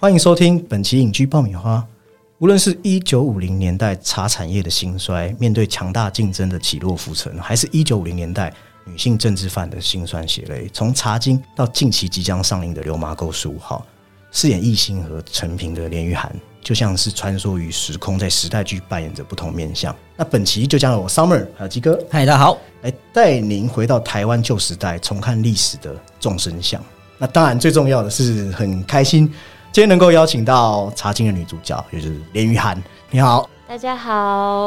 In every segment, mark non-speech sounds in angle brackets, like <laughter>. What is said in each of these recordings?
欢迎收听本期影居爆米花。无论是一九五零年代茶产业的兴衰，面对强大竞争的起落浮沉，还是一九五零年代女性政治犯的辛酸血泪，从茶经到近期即将上映的《流麻沟十五号》，饰演艺兴和陈平的连玉涵，就像是穿梭于时空，在时代剧扮演着不同面相。那本期就将由我 Summer 还有鸡哥，嗨，大家好，来带您回到台湾旧时代，重看历史的众生相。那当然，最重要的是很开心，今天能够邀请到茶经的女主角，就是连玉涵。你好，大家好，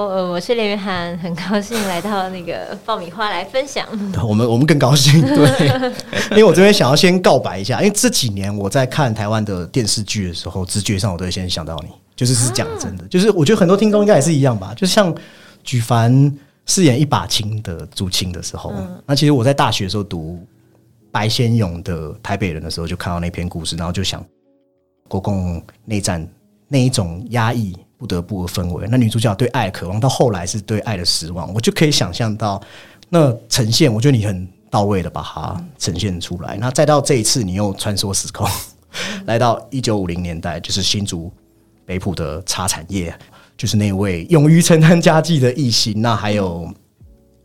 呃，我是连云涵，很高兴来到那个爆米花来分享。我们我们更高兴，<laughs> 对，因为我这边想要先告白一下，因为这几年我在看台湾的电视剧的时候，直觉上我都会先想到你，就是是讲真的，就是我觉得很多听众应该也是一样吧，就像举凡饰演一把青的朱青的时候，那其实我在大学的时候读。白先勇的《台北人》的时候，就看到那篇故事，然后就想国共内战那一种压抑不得不的氛围。那女主角对爱渴望，到后来是对爱的失望，我就可以想象到那呈现。我觉得你很到位的把它呈现出来。那再到这一次，你又穿梭时空，<laughs> 来到一九五零年代，就是新竹北浦的茶产业，就是那位勇于承担家计的异性。那还有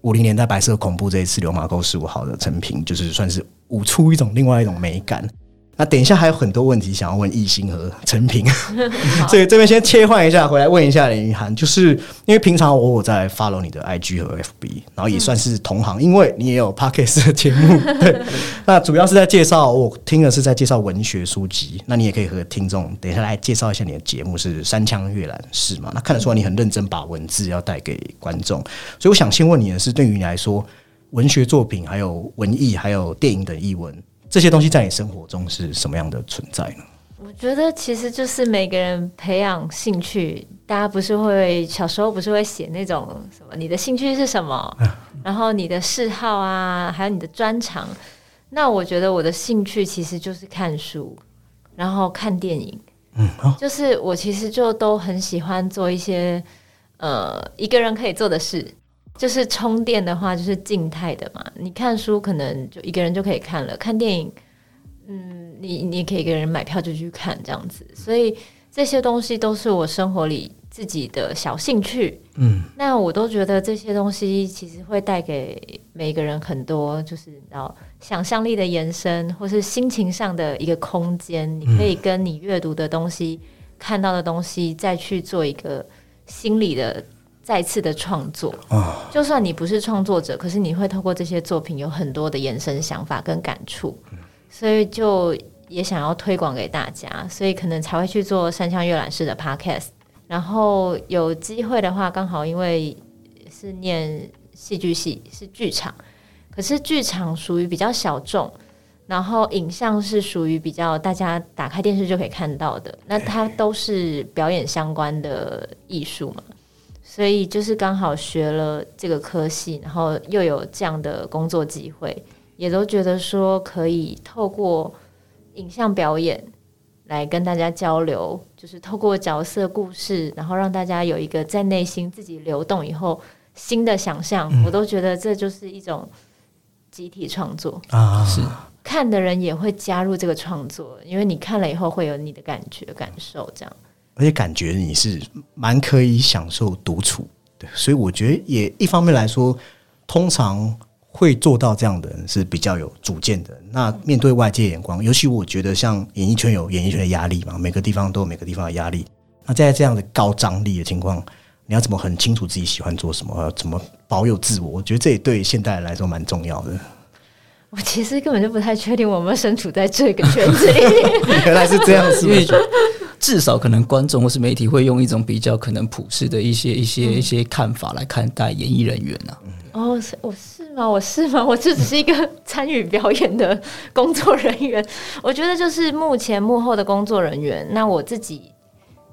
五零年代白色恐怖这一次流马沟十五号的成品，就是算是。舞出一种另外一种美感。那等一下还有很多问题想要问艺兴和陈平，<laughs> <laughs> 所以这边先切换一下，回来问一下林玉涵，就是因为平常我我在 follow 你的 IG 和 FB，然后也算是同行，因为你也有 podcast 的节目，对，<laughs> 那主要是在介绍，我听的是在介绍文学书籍，那你也可以和听众等一下来介绍一下你的节目是三枪阅览室嘛？那看得出来你很认真把文字要带给观众，所以我想先问你的是，对于你来说。文学作品，还有文艺，还有电影的译文，这些东西在你生活中是什么样的存在呢？我觉得其实就是每个人培养兴趣，大家不是会小时候不是会写那种什么？你的兴趣是什么？然后你的嗜好啊，还有你的专长。那我觉得我的兴趣其实就是看书，然后看电影。嗯，就是我其实就都很喜欢做一些呃一个人可以做的事。就是充电的话，就是静态的嘛。你看书可能就一个人就可以看了，看电影，嗯，你你可以一个人买票就去看这样子。所以这些东西都是我生活里自己的小兴趣。嗯，那我都觉得这些东西其实会带给每个人很多，就是然后想象力的延伸，或是心情上的一个空间。你可以跟你阅读的东西、看到的东西，再去做一个心理的。再次的创作啊，就算你不是创作者，可是你会透过这些作品有很多的延伸想法跟感触，所以就也想要推广给大家，所以可能才会去做三枪阅览室的 podcast。然后有机会的话，刚好因为是念戏剧系，是剧场，可是剧场属于比较小众，然后影像是属于比较大家打开电视就可以看到的，那它都是表演相关的艺术嘛。所以就是刚好学了这个科系，然后又有这样的工作机会，也都觉得说可以透过影像表演来跟大家交流，就是透过角色故事，然后让大家有一个在内心自己流动以后新的想象，我都觉得这就是一种集体创作啊，是。看的人也会加入这个创作，因为你看了以后会有你的感觉感受这样。而且感觉你是蛮可以享受独处，对，所以我觉得也一方面来说，通常会做到这样的人是比较有主见的。那面对外界眼光，尤其我觉得像演艺圈有演艺圈的压力嘛，每个地方都有每个地方的压力。那在这样的高张力的情况，你要怎么很清楚自己喜欢做什么，怎么保有自我？我觉得这也对现代人来说蛮重要的。我其实根本就不太确定我们身处在这个圈子里，<laughs> <laughs> 原来是这样，是因为。至少可能观众或是媒体会用一种比较可能普世的一些一些一些看法来看待演艺人员呢。哦，我是吗？我是吗？<laughs> 我就只是一个参与表演的工作人员。<laughs> 我觉得就是幕前幕后的工作人员。那我自己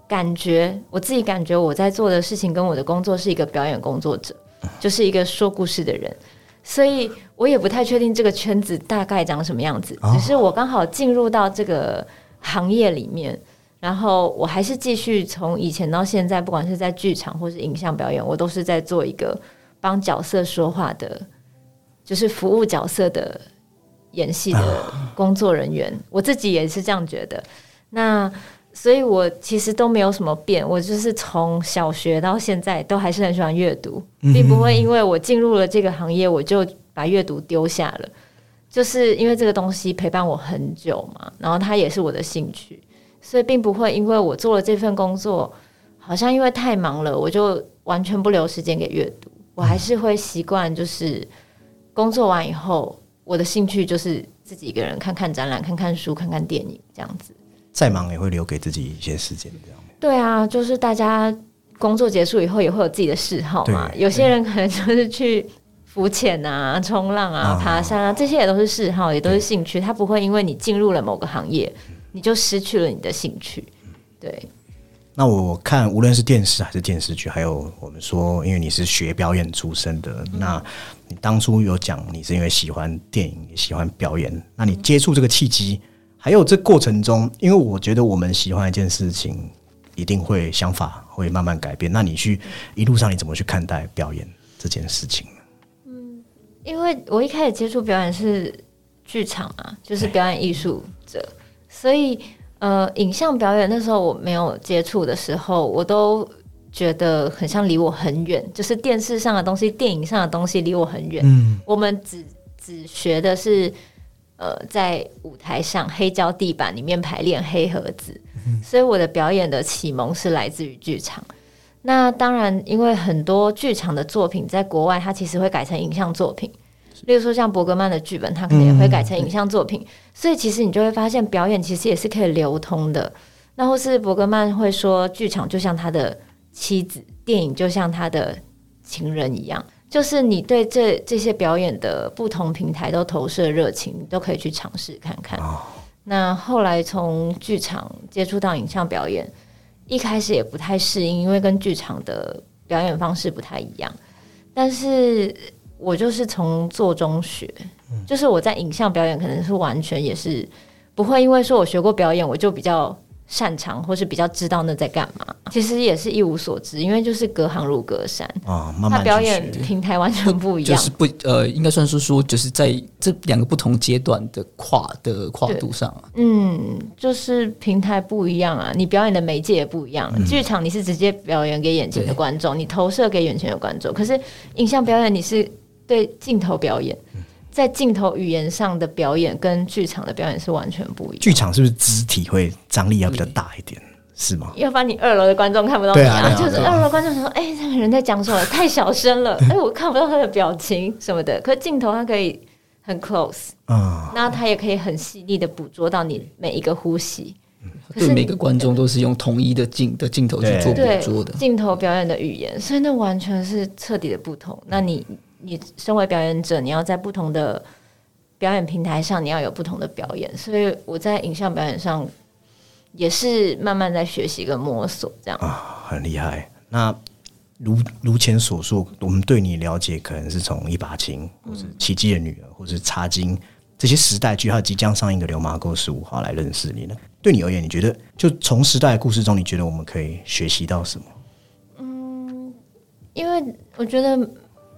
感觉，我自己感觉我在做的事情跟我的工作是一个表演工作者，就是一个说故事的人。所以我也不太确定这个圈子大概长什么样子。只是我刚好进入到这个行业里面。然后我还是继续从以前到现在，不管是在剧场或是影像表演，我都是在做一个帮角色说话的，就是服务角色的演戏的工作人员。我自己也是这样觉得。那所以，我其实都没有什么变，我就是从小学到现在都还是很喜欢阅读，并不会因为我进入了这个行业，我就把阅读丢下了。就是因为这个东西陪伴我很久嘛，然后它也是我的兴趣，所以并不会因为我做了这份工作，好像因为太忙了，我就完全不留时间给阅读。我还是会习惯，就是工作完以后，我的兴趣就是自己一个人看看展览、看看书、看看电影这样子。再忙也会留给自己一些时间，这样。对啊，就是大家工作结束以后也会有自己的嗜好嘛。有些人可能就是去。浮潜啊，冲浪啊，爬山啊，这些也都是嗜好，也都是兴趣。他不会因为你进入了某个行业，你就失去了你的兴趣。对。那我看，无论是电视还是电视剧，还有我们说，因为你是学表演出身的，那你当初有讲你是因为喜欢电影，也喜欢表演。那你接触这个契机，还有这过程中，因为我觉得我们喜欢一件事情，一定会想法会慢慢改变。那你去一路上，你怎么去看待表演这件事情？因为我一开始接触表演是剧场啊，就是表演艺术者，所以呃，影像表演那时候我没有接触的时候，我都觉得很像离我很远，就是电视上的东西、电影上的东西离我很远。嗯，我们只只学的是呃，在舞台上黑胶地板里面排练黑盒子，所以我的表演的启蒙是来自于剧场。那当然，因为很多剧场的作品在国外，它其实会改成影像作品。例如说，像伯格曼的剧本，他可能也会改成影像作品。所以，其实你就会发现，表演其实也是可以流通的。那或是伯格曼会说，剧场就像他的妻子，电影就像他的情人一样，就是你对这这些表演的不同平台都投射热情，都可以去尝试看看。那后来从剧场接触到影像表演。一开始也不太适应，因为跟剧场的表演方式不太一样。但是我就是从做中学，就是我在影像表演可能是完全也是不会，因为说我学过表演，我就比较。擅长或是比较知道那在干嘛，其实也是一无所知，因为就是隔行如隔山啊。他表演平台完全不一样，就是不呃，应该算是说，就是在这两个不同阶段的跨的跨度上啊。嗯，就是平台不一样啊，你表演的媒介也不一样。剧场你是直接表演给眼前的观众，你投射给眼前的观众，可是影像表演你是对镜头表演。在镜头语言上的表演跟剧场的表演是完全不一样。剧场是不是肢体会张力要比较大一点？是吗？要不然你二楼的观众看不到你啊，就是二楼观众说：“哎，那个人在讲什么？太小声了，<laughs> 哎，我看不到他的表情什么的。”可镜头它可以很 close，嗯，那它也可以很细腻的捕捉到你每一个呼吸。对每个观众都是用同一的镜的镜头去做捕捉的镜头表演的语言，所以那完全是彻底的不同。那你。你身为表演者，你要在不同的表演平台上，你要有不同的表演。所以我在影像表演上也是慢慢在学习跟摸索，这样啊，很厉害。那如如前所述，我们对你了解，可能是从一把琴，或是奇迹的女儿，或是茶经这些时代剧，还有即将上映的《流麻沟十五号》来认识你呢。对你而言，你觉得就从时代的故事中，你觉得我们可以学习到什么？嗯，因为我觉得。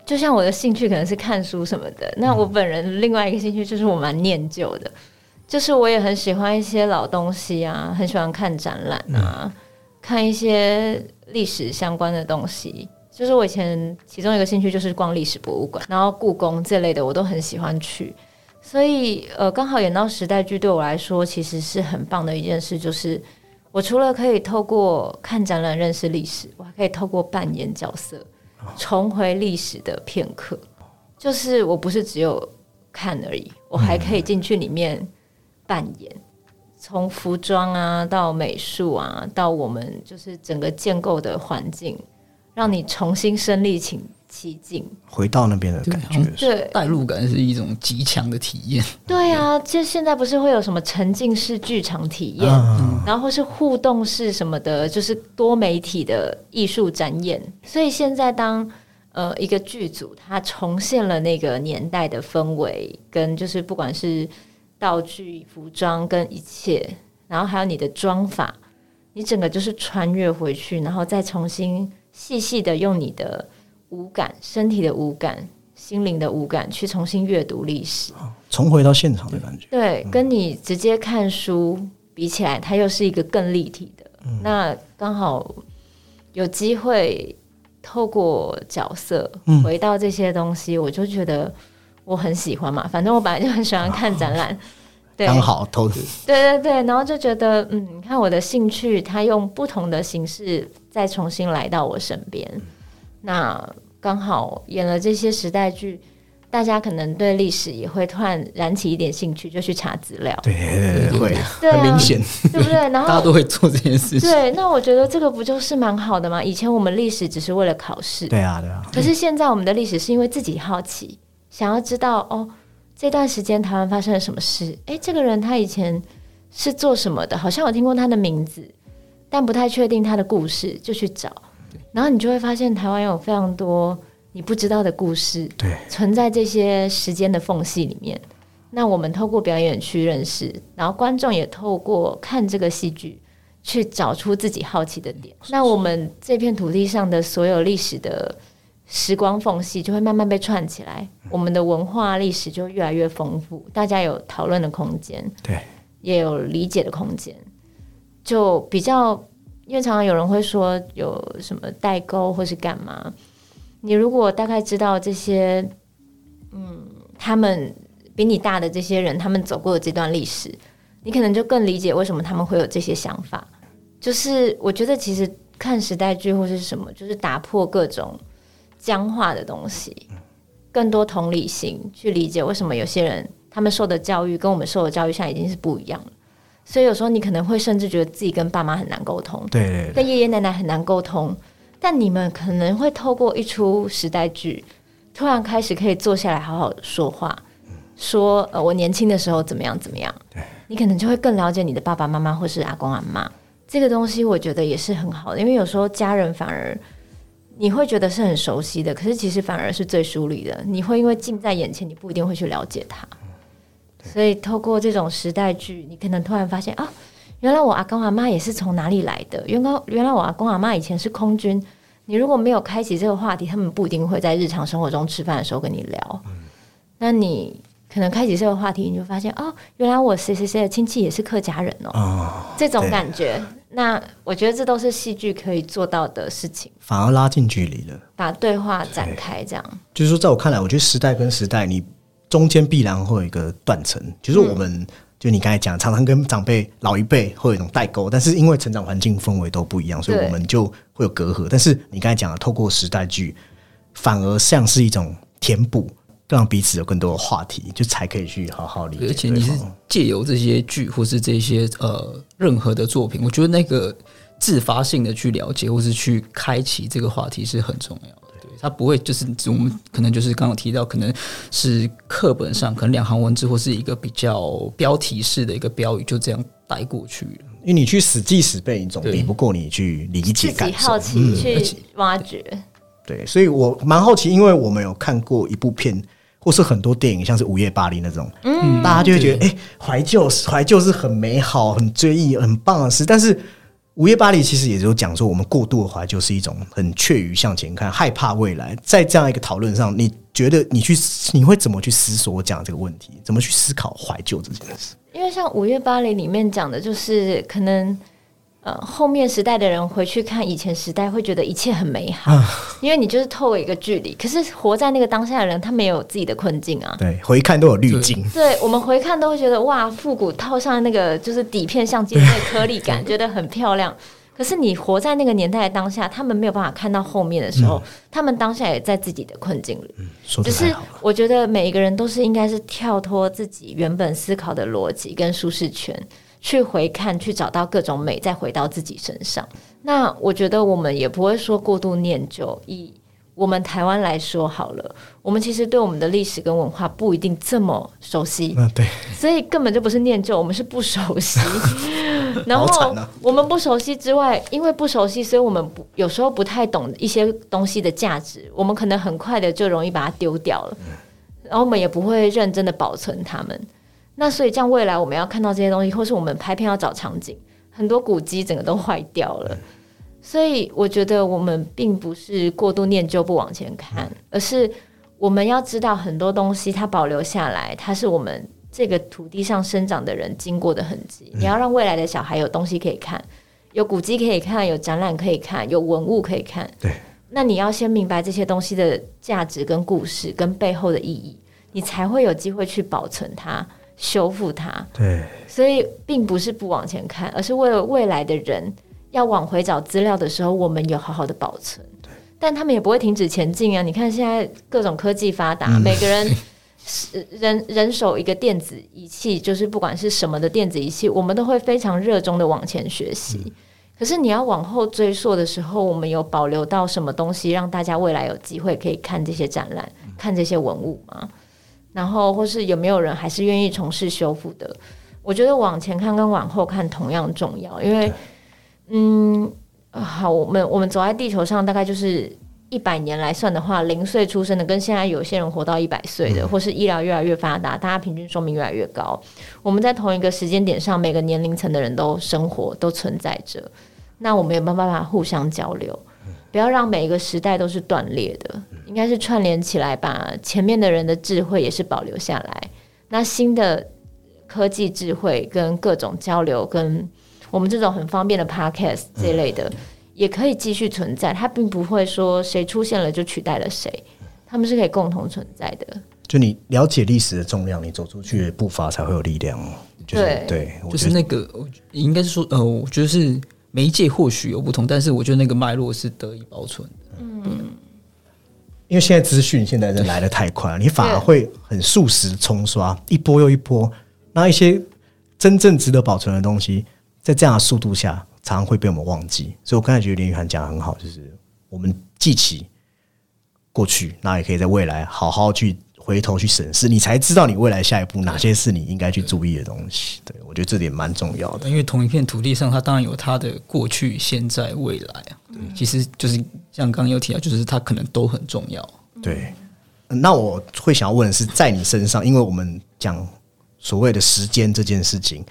就像我的兴趣可能是看书什么的，那我本人另外一个兴趣就是我蛮念旧的，就是我也很喜欢一些老东西啊，很喜欢看展览啊，看一些历史相关的东西。就是我以前其中一个兴趣就是逛历史博物馆，然后故宫这类的我都很喜欢去。所以呃，刚好演到时代剧对我来说其实是很棒的一件事，就是我除了可以透过看展览认识历史，我还可以透过扮演角色。重回历史的片刻，就是我不是只有看而已，我还可以进去里面扮演，从服装啊到美术啊，到我们就是整个建构的环境，让你重新身临其其境，回到那边的感觉，对，代入感是一种极强的体验。对啊，其实现在不是会有什么沉浸式剧场体验，然后或是互动式什么的，就是多媒体的艺术展演。所以现在当呃一个剧组它重现了那个年代的氛围，跟就是不管是道具、服装跟一切，然后还有你的妆法，你整个就是穿越回去，然后再重新细细的用你的。五感，身体的五感，心灵的五感，去重新阅读历史，重回到现场的感觉。对，跟你直接看书比起来，它又是一个更立体的。那刚好有机会透过角色回到这些东西，我就觉得我很喜欢嘛。反正我本来就很喜欢看展览，对，刚好投对对对，然后就觉得嗯，你看我的兴趣，它用不同的形式再重新来到我身边，那刚好演了这些时代剧。大家可能对历史也会突然燃起一点兴趣，就去查资料。对对对，会很明显，对不对？然后大家都会做这件事情。对，那我觉得这个不就是蛮好的吗？以前我们历史只是为了考试，对啊对啊。可是现在我们的历史是因为自己好奇，想要知道哦，这段时间台湾发生了什么事？哎，这个人他以前是做什么的？好像有听过他的名字，但不太确定他的故事，就去找。然后你就会发现台湾有非常多。你不知道的故事，对，存在这些时间的缝隙里面。那我们透过表演去认识，然后观众也透过看这个戏剧去找出自己好奇的点。那我们这片土地上的所有历史的时光缝隙就会慢慢被串起来，我们的文化历史就越来越丰富，大家有讨论的空间，对，也有理解的空间，就比较，因为常常有人会说有什么代沟或是干嘛。你如果大概知道这些，嗯，他们比你大的这些人，他们走过的这段历史，你可能就更理解为什么他们会有这些想法。就是我觉得，其实看时代剧或是什么，就是打破各种僵化的东西，更多同理心去理解为什么有些人他们受的教育跟我们受的教育现在已经是不一样了。所以有时候你可能会甚至觉得自己跟爸妈很难沟通，对，跟爷爷奶奶很难沟通。但你们可能会透过一出时代剧，突然开始可以坐下来好好说话，说呃我年轻的时候怎么样怎么样。你可能就会更了解你的爸爸妈妈或是阿公阿妈。这个东西我觉得也是很好的，因为有时候家人反而你会觉得是很熟悉的，可是其实反而是最疏离的。你会因为近在眼前，你不一定会去了解他。所以透过这种时代剧，你可能突然发现啊。原来我阿公阿妈也是从哪里来的？原来原来我阿公阿妈以前是空军。你如果没有开启这个话题，他们不一定会在日常生活中吃饭的时候跟你聊。那你可能开启这个话题，你就发现哦，原来我谁谁谁的亲戚也是客家人哦。这种感觉，那我觉得这都是戏剧可以做到的事情，反而拉近距离了，把对话展开。这样就是说，在我看来，我觉得时代跟时代，你中间必然会有一个断层，就是我们。就你刚才讲，常常跟长辈老一辈会有一种代沟，但是因为成长环境氛围都不一样，所以我们就会有隔阂。但是你刚才讲的，透过时代剧，反而像是一种填补，让彼此有更多的话题，就才可以去好好理解。而且你是借由这些剧或是这些呃任何的作品，我觉得那个自发性的去了解或是去开启这个话题是很重要的。它不会就是我们可能就是刚刚提到，可能是课本上可能两行文字或是一个比较标题式的一个标语，就这样带过去了。因为你去死记死背，总比不过你去理解、感受、好奇去挖掘。对，所以我蛮好奇，因为我们有看过一部片，或是很多电影，像是《午夜巴黎》那种，嗯，大家就会觉得，哎，怀旧，怀旧是很美好、很追忆、很棒的事，但是。午夜巴黎其实也就讲说，我们过度的怀旧是一种很怯于向前看、害怕未来。在这样一个讨论上，你觉得你去你会怎么去思索我讲这个问题？怎么去思考怀旧这件事？因为像午夜巴黎里面讲的，就是可能。呃，后面时代的人回去看以前时代，会觉得一切很美好，因为你就是透过一个距离。可是活在那个当下的人，他没有自己的困境啊。对，回看都有滤镜。对我们回看都会觉得哇，复古套上那个就是底片相机的颗粒感，觉得很漂亮。可是你活在那个年代的当下，他们没有办法看到后面的时候，他们当下也在自己的困境里。只是我觉得每一个人都是应该是跳脱自己原本思考的逻辑跟舒适圈。去回看，去找到各种美，再回到自己身上。那我觉得我们也不会说过度念旧。以我们台湾来说好了，我们其实对我们的历史跟文化不一定这么熟悉。嗯，对。所以根本就不是念旧，我们是不熟悉。<laughs> 然后我们不熟悉之外，因为不熟悉，所以我们不有时候不太懂一些东西的价值。我们可能很快的就容易把它丢掉了，然后我们也不会认真的保存它们。那所以，这样未来我们要看到这些东西，或是我们拍片要找场景，很多古迹整个都坏掉了。所以，我觉得我们并不是过度念旧不往前看，而是我们要知道很多东西它保留下来，它是我们这个土地上生长的人经过的痕迹。你要让未来的小孩有东西可以看，有古迹可以看，有展览可以看，有文物可以看。对，那你要先明白这些东西的价值、跟故事、跟背后的意义，你才会有机会去保存它、修复它。对，所以并不是不往前看，而是为了未来的人要往回找资料的时候，我们有好好的保存。但他们也不会停止前进啊！你看现在各种科技发达，每个人 <laughs> 人人手一个电子仪器，就是不管是什么的电子仪器，我们都会非常热衷的往前学习。可是你要往后追溯的时候，我们有保留到什么东西，让大家未来有机会可以看这些展览、看这些文物吗？然后，或是有没有人还是愿意从事修复的？我觉得往前看跟往后看同样重要，因为，嗯，好，我们我们走在地球上，大概就是一百年来算的话，零岁出生的跟现在有些人活到一百岁的，或是医疗越来越发达，大家平均寿命越来越高，我们在同一个时间点上，每个年龄层的人都生活都存在着，那我们有没有办法互相交流？不要让每一个时代都是断裂的，应该是串联起来，把前面的人的智慧也是保留下来。那新的科技智慧跟各种交流，跟我们这种很方便的 podcast 这一类的，也可以继续存在。它并不会说谁出现了就取代了谁，他们是可以共同存在的。就你了解历史的重量，你走出去的步伐才会有力量。就是对对，就是那个，应该是说，呃，我觉得是媒介或许有不同，但是我觉得那个脉络是得以保存的。因为现在资讯现在人来的太快了，你反而会很速食冲刷，一波又一波。那一些真正值得保存的东西，在这样的速度下，常常会被我们忘记。所以我刚才觉得林雨涵讲的很好，就是我们记起过去，那也可以在未来好好去回头去审视，你才知道你未来下一步哪些是你应该去注意的东西。对我觉得这点蛮重要的。因为同一片土地上，它当然有它的过去、现在、未来啊。对，其实就是像刚刚有提到，就是它可能都很重要。对，那我会想要问的是，在你身上，因为我们讲所谓的时间这件事情，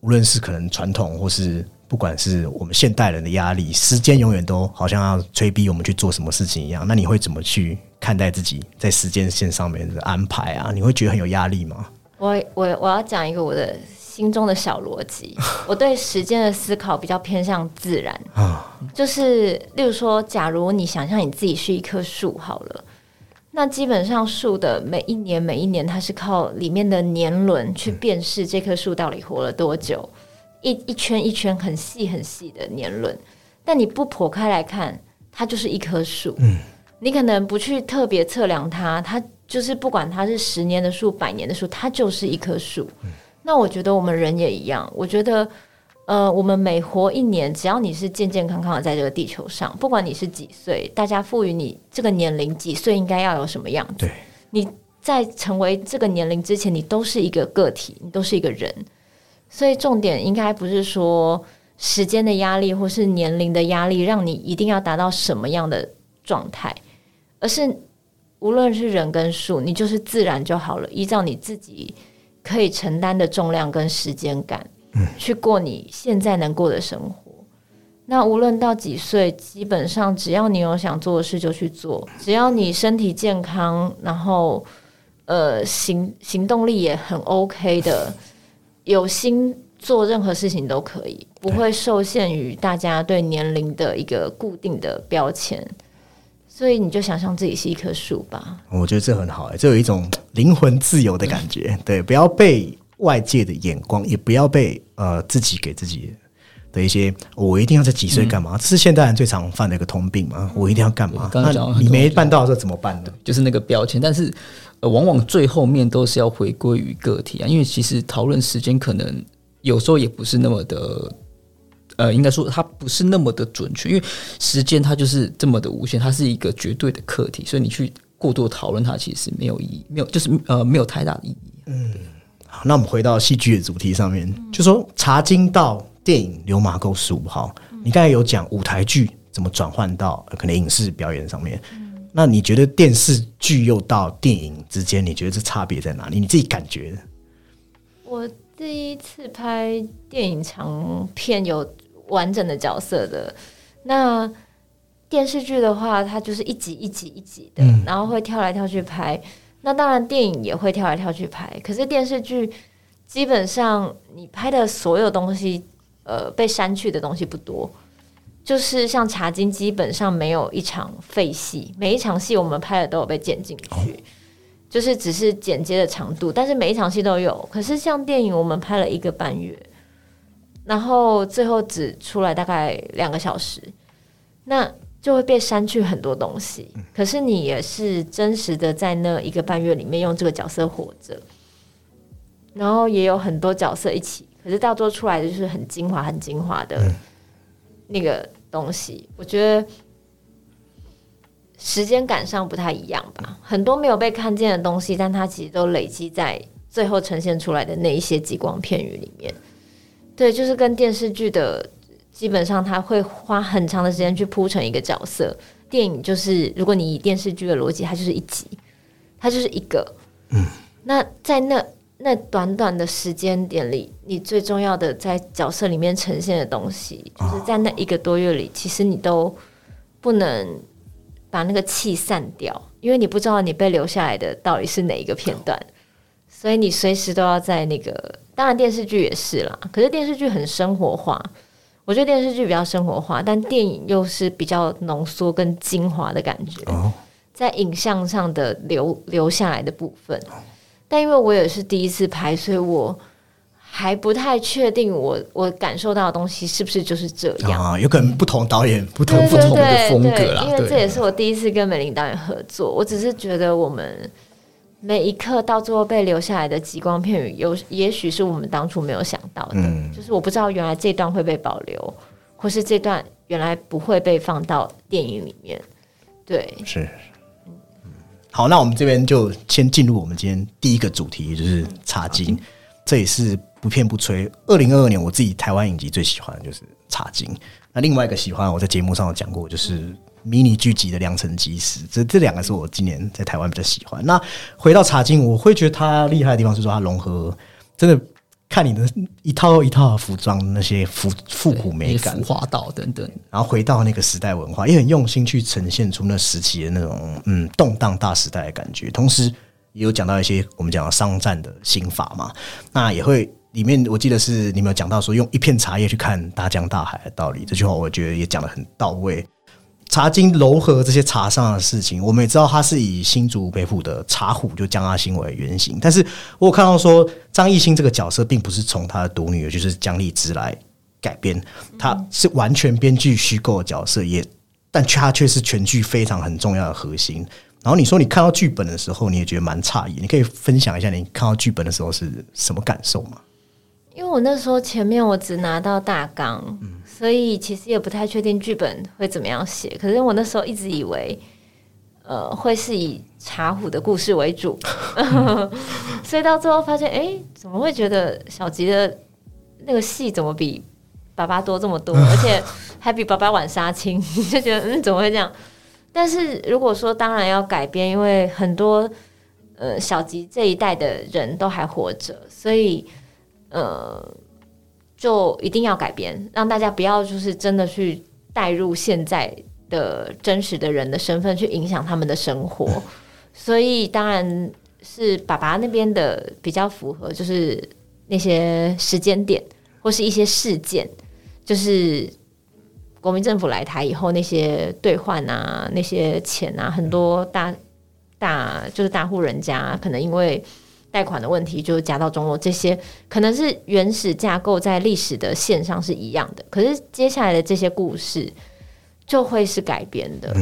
无论是可能传统，或是不管是我们现代人的压力，时间永远都好像要催逼我们去做什么事情一样。那你会怎么去看待自己在时间线上面的安排啊？你会觉得很有压力吗？我我我要讲一个我的心中的小逻辑，<laughs> 我对时间的思考比较偏向自然。啊，就是例如说，假如你想象你自己是一棵树好了，那基本上树的每一年每一年，它是靠里面的年轮去辨识这棵树到底活了多久，一一圈一圈很细很细的年轮，但你不剖开来看，它就是一棵树，嗯，你可能不去特别测量它，它就是不管它是十年的树、百年的树，它就是一棵树。那我觉得我们人也一样，我觉得，呃，我们每活一年，只要你是健健康康的在这个地球上，不管你是几岁，大家赋予你这个年龄，几岁应该要有什么样子，对，你在成为这个年龄之前，你都是一个个体，你都是一个人。所以重点应该不是说时间的压力或是年龄的压力，让你一定要达到什么样的状态，而是无论是人跟树，你就是自然就好了，依照你自己可以承担的重量跟时间感，去过你现在能过的生活。那无论到几岁，基本上只要你有想做的事就去做，只要你身体健康，然后呃行行动力也很 OK 的，有心做任何事情都可以，不会受限于大家对年龄的一个固定的标签。所以你就想象自己是一棵树吧。我觉得这很好、欸，这有一种灵魂自由的感觉。<laughs> 对，不要被外界的眼光，也不要被呃自己给自己的一些，我一定要在几岁干嘛？这是现代人最常犯的一个通病嘛。我一定要干嘛？刚刚讲你没办到的时候怎么办呢？就是那个标签，但是呃，往往最后面都是要回归于个体啊，因为其实讨论时间可能有时候也不是那么的，呃，应该说它不是那么的准确，因为时间它就是这么的无限，它是一个绝对的课题，所以你去过多讨论它其实没有意义，没有就是呃没有太大的意义。嗯好，那我们回到戏剧的主题上面，就说茶经到电影《流马沟十五号》，你刚才有讲舞台剧怎么转换到呃可能影视表演上面。那你觉得电视剧又到电影之间，你觉得这差别在哪里？你自己感觉？我第一次拍电影长片有完整的角色的，那电视剧的话，它就是一集一集一集的，然后会跳来跳去拍。那当然电影也会跳来跳去拍，可是电视剧基本上你拍的所有东西，呃，被删去的东西不多。就是像《茶经》，基本上没有一场废戏，每一场戏我们拍的都有被剪进去，就是只是剪接的长度，但是每一场戏都有。可是像电影，我们拍了一个半月，然后最后只出来大概两个小时，那就会被删去很多东西。可是你也是真实的在那一个半月里面用这个角色活着，然后也有很多角色一起，可是到最后出来的就是很精华、很精华的。那个东西，我觉得时间感上不太一样吧。很多没有被看见的东西，但它其实都累积在最后呈现出来的那一些极光片语里面。对，就是跟电视剧的基本上，他会花很长的时间去铺成一个角色。电影就是，如果你以电视剧的逻辑，它就是一集，它就是一个。嗯。那在那。那短短的时间点里，你最重要的在角色里面呈现的东西，就是在那一个多月里，其实你都不能把那个气散掉，因为你不知道你被留下来的到底是哪一个片段，所以你随时都要在那个。当然电视剧也是啦，可是电视剧很生活化，我觉得电视剧比较生活化，但电影又是比较浓缩跟精华的感觉，在影像上的留留下来的部分。但因为我也是第一次拍，所以我还不太确定我我感受到的东西是不是就是这样啊？有可能不同导演不同不同的风格啦。因为这也是我第一次跟美玲导演合作，我只是觉得我们每一刻到最后被留下来的极光片语，有也许是我们当初没有想到的，就是我不知道原来这段会被保留，或是这段原来不会被放到电影里面。对，是。好，那我们这边就先进入我们今天第一个主题，就是茶经。这也是不骗不吹。二零二二年我自己台湾影集最喜欢的就是茶经。那另外一个喜欢，我在节目上有讲过，就是迷你剧集的良辰吉时。这这两个是我今年在台湾比较喜欢。那回到茶经，我会觉得它厉害的地方是说它融合真的。看你的一套一套服装，那些复复古美感、花道等等，然后回到那个时代文化，也很用心去呈现出那时期的那种嗯动荡大时代的感觉。同时也有讲到一些我们讲商战的心法嘛，那也会里面我记得是你们有讲到说用一片茶叶去看大江大海的道理，这句话我觉得也讲的很到位。茶经柔和这些茶上的事情，我们也知道他是以新竹北府的茶虎就江阿星为原型，但是我有看到说张艺兴这个角色并不是从他的独女，就是江丽芝来改编，他是完全编剧虚构的角色，也但他却是全剧非常很重要的核心。然后你说你看到剧本的时候，你也觉得蛮诧异，你可以分享一下你看到剧本的时候是什么感受吗？因为我那时候前面我只拿到大纲，所以其实也不太确定剧本会怎么样写。可是我那时候一直以为，呃，会是以茶壶的故事为主，<laughs> 所以到最后发现，哎，怎么会觉得小吉的那个戏怎么比爸爸多这么多，<laughs> 而且还比爸爸晚杀青？<laughs> 就觉得嗯，怎么会这样？但是如果说当然要改编，因为很多呃小吉这一代的人都还活着，所以。呃，就一定要改编，让大家不要就是真的去带入现在的真实的人的身份去影响他们的生活，<laughs> 所以当然是爸爸那边的比较符合，就是那些时间点或是一些事件，就是国民政府来台以后那些兑换啊，那些钱啊，很多大大就是大户人家可能因为。贷款的问题就是夹到中落，这些可能是原始架构在历史的线上是一样的，可是接下来的这些故事就会是改编的，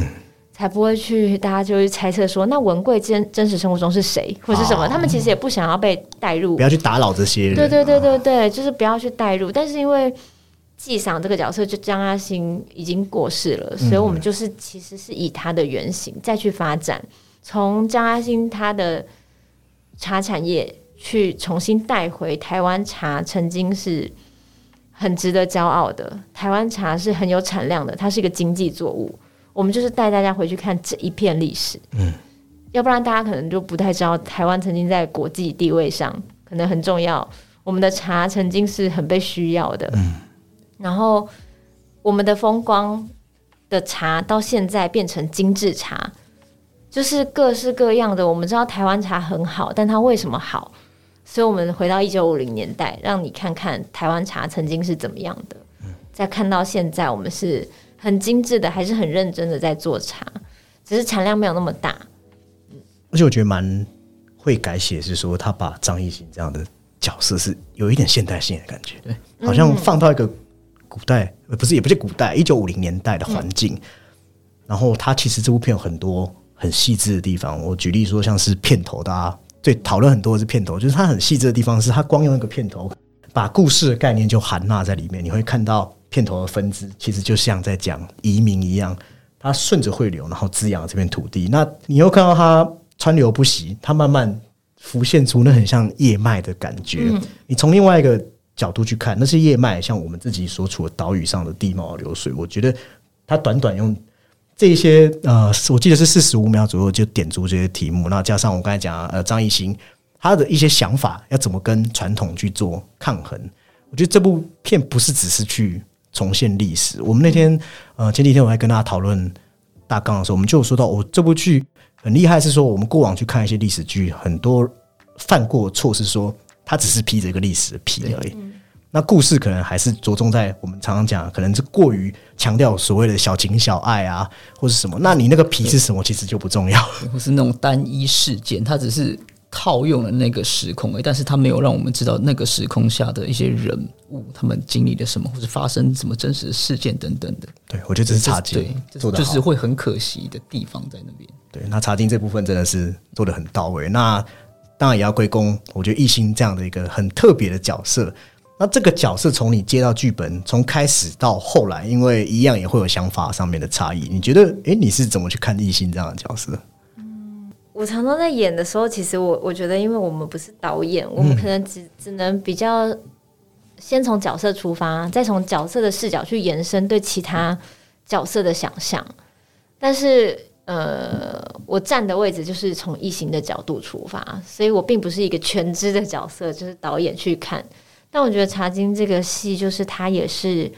才不会去大家就会猜测说，那文贵真真实生活中是谁或是什么？他们其实也不想要被带入，不要去打扰这些人。对对对对对，就是不要去带入。但是因为纪赏这个角色就张阿星已经过世了，所以我们就是其实是以他的原型再去发展，从张阿星他的。茶产业去重新带回台湾茶，曾经是很值得骄傲的。台湾茶是很有产量的，它是一个经济作物。我们就是带大家回去看这一片历史，嗯，要不然大家可能就不太知道台湾曾经在国际地位上可能很重要。我们的茶曾经是很被需要的，嗯，然后我们的风光的茶到现在变成精致茶。就是各式各样的。我们知道台湾茶很好，但它为什么好？所以我们回到一九五零年代，让你看看台湾茶曾经是怎么样的。再看到现在，我们是很精致的，还是很认真的在做茶，只是产量没有那么大。而且我觉得蛮会改写，是说他把张艺兴这样的角色是有一点现代性的感觉，对，好像放到一个古代，呃，不是也不是古代，一九五零年代的环境。然后他其实这部片有很多很细致的地方。我举例说，像是片头，大家最讨论很多的是片头，就是它很细致的地方，是它光用一个片头，把故事的概念就含纳在里面，你会看到。片头的分支其实就像在讲移民一样，它顺着汇流，然后滋养这片土地。那你又看到它川流不息，它慢慢浮现出那很像叶脉的感觉。你从另外一个角度去看，那是叶脉，像我们自己所处的岛屿上的地貌流水。我觉得它短短用这些呃，我记得是四十五秒左右就点出这些题目，那加上我刚才讲呃张艺兴他的一些想法，要怎么跟传统去做抗衡？我觉得这部片不是只是去。重现历史。我们那天呃前几天我还跟大家讨论大纲的时候，我们就有说到，我这部剧很厉害，是说我们过往去看一些历史剧，很多犯过错是说它只是披着一个历史的皮而已。那故事可能还是着重在我们常常讲，可能是过于强调所谓的小情小爱啊，或是什么。那你那个皮是什么，其实就不重要，或是那种单一事件，它只是。套用了那个时空，但是它没有让我们知道那个时空下的一些人物，他们经历了什么，或者发生什么真实的事件等等的。对，我觉得这是茶经做的，就是会很可惜的地方在那边。对，那茶经这部分真的是做的很到位。那当然也要归功，我觉得艺兴这样的一个很特别的角色。那这个角色从你接到剧本，从开始到后来，因为一样也会有想法上面的差异。你觉得，哎，你是怎么去看异性这样的角色？我常常在演的时候，其实我我觉得，因为我们不是导演，我们可能只只能比较先从角色出发，再从角色的视角去延伸对其他角色的想象。但是，呃，我站的位置就是从异形的角度出发，所以我并不是一个全知的角色，就是导演去看。但我觉得《茶经》这个戏，就是它也是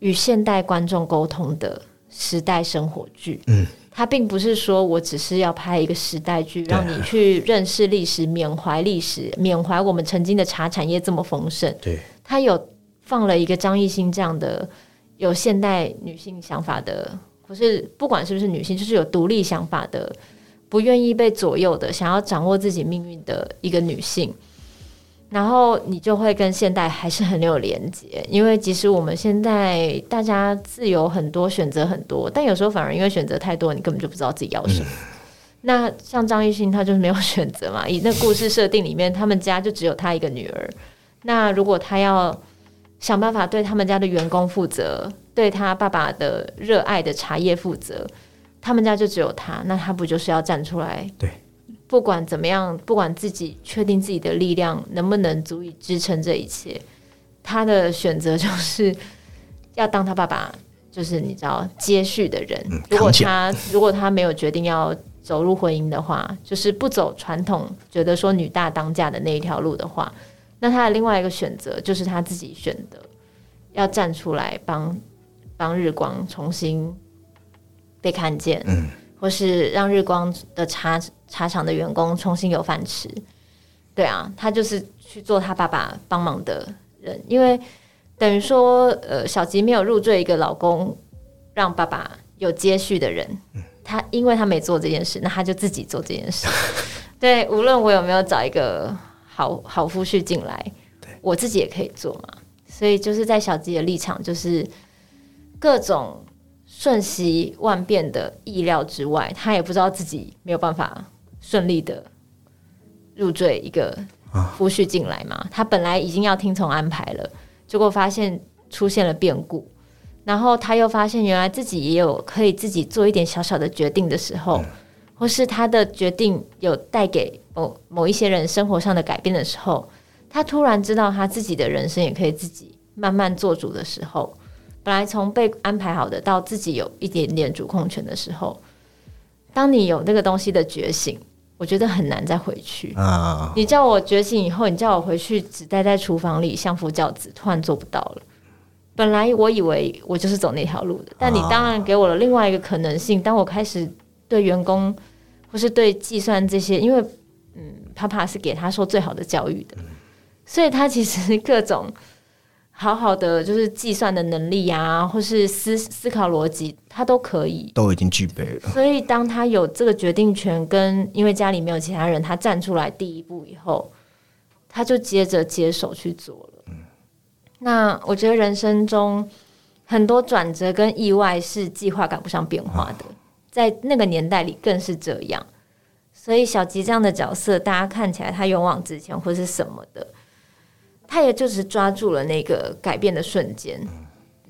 与现代观众沟通的时代生活剧。嗯。它并不是说我只是要拍一个时代剧，让你去认识历史、缅怀历史、缅怀我们曾经的茶产业这么丰盛。对，它有放了一个张艺兴这样的有现代女性想法的，不是不管是不是女性，就是有独立想法的，不愿意被左右的，想要掌握自己命运的一个女性。然后你就会跟现代还是很有连接，因为即使我们现在大家自由很多，选择很多，但有时候反而因为选择太多，你根本就不知道自己要什么。那像张艺兴，他就是没有选择嘛。以那故事设定里面，他们家就只有他一个女儿。那如果他要想办法对他们家的员工负责，对他爸爸的热爱的茶叶负责，他们家就只有他，那他不就是要站出来？对。不管怎么样，不管自己确定自己的力量能不能足以支撑这一切，他的选择就是 <laughs> 要当他爸爸，就是你知道接续的人。如果他如果他没有决定要走入婚姻的话，就是不走传统觉得说女大当嫁的那一条路的话，那他的另外一个选择就是他自己选的，要站出来帮帮日光重新被看见。嗯。或是让日光的茶茶厂的员工重新有饭吃，对啊，他就是去做他爸爸帮忙的人，因为等于说，呃，小吉没有入赘一个老公，让爸爸有接续的人，他因为他没做这件事，那他就自己做这件事。<laughs> 对，无论我有没有找一个好好夫婿进来，我自己也可以做嘛。所以就是在小吉的立场，就是各种。瞬息万变的意料之外，他也不知道自己没有办法顺利的入赘一个夫婿进来嘛。他本来已经要听从安排了，结果发现出现了变故，然后他又发现原来自己也有可以自己做一点小小的决定的时候，或是他的决定有带给某某一些人生活上的改变的时候，他突然知道他自己的人生也可以自己慢慢做主的时候。本来从被安排好的到自己有一点点主控权的时候，当你有那个东西的觉醒，我觉得很难再回去啊！你叫我觉醒以后，你叫我回去只待在厨房里相夫教子，突然做不到了。本来我以为我就是走那条路的，但你当然给我了另外一个可能性。当我开始对员工或是对计算这些，因为嗯，爸爸是给他受最好的教育的，所以他其实各种好好的就是计算的能力啊，或是思思考逻辑，他都可以。都已经具备了。所以当他有这个决定权，跟因为家里没有其他人，他站出来第一步以后，他就接着接手去做了。嗯那我觉得人生中很多转折跟意外是计划赶不上变化的，在那个年代里更是这样。所以小吉这样的角色，大家看起来他勇往直前或是什么的，他也就是抓住了那个改变的瞬间，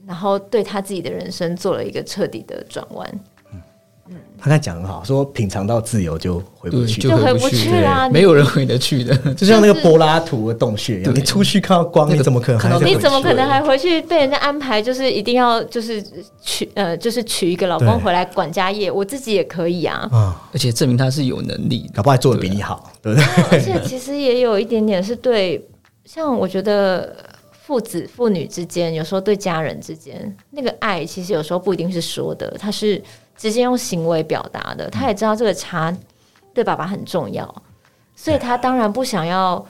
然后对他自己的人生做了一个彻底的转弯。他刚才讲很好，说品尝到自由就回不对，去，就回不去去啦没有人回得去的。就像那个柏拉图的洞穴一样，你出去看到光，那个你怎么可能你怎么可能还回去被人家安排？就是一定要就是娶呃，就是娶一个老公回来管家业，我自己也可以啊。啊？而且证明他是有能力的搞。不好还做的比你好，对不对？而且其实也有一点点是对，像我觉得父子父女之间，有时候对家人之间那个爱，其实有时候不一定是说的，他是直接用行为表达的。他也知道这个茶对爸爸很重要，所以他当然不想要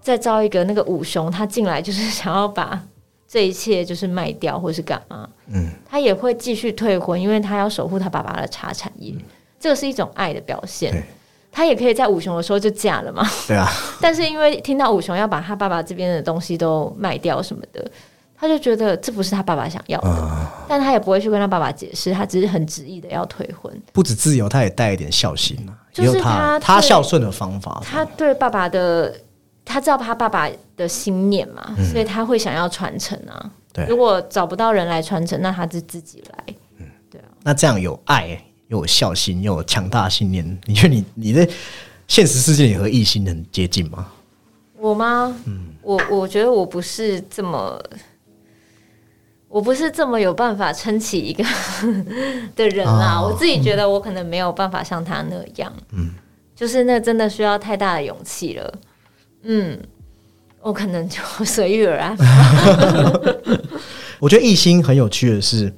再招一个那个五雄，他进来就是想要把这一切就是卖掉或是干嘛。嗯，他也会继续退婚，因为他要守护他爸爸的茶产业，这个是一种爱的表现对。他也可以在五雄的时候就嫁了嘛，对啊，<laughs> 但是因为听到五雄要把他爸爸这边的东西都卖掉什么的，他就觉得这不是他爸爸想要的，啊但他也不会去跟他爸爸解释，他只是很执意的要退婚。不止自由，他也带一点孝心啊，就是他他孝顺的方法。他对爸爸的，他知道他爸爸的心念嘛，所以他会想要传承啊。嗯对如果找不到人来传承，那他就自己来。嗯，对啊那这样有爱，又有孝心，又有强大的信念，你觉得你你在现实世界里和异性很接近吗？我吗？嗯我我觉得我不是这么，我不是这么有办法撑起一个 <laughs> 的人啊。哦我自己觉得我可能没有办法像他那样，嗯，就是那真的需要太大的勇气了。嗯，我可能就随遇而安。<laughs> 我觉得艺兴很有趣的是，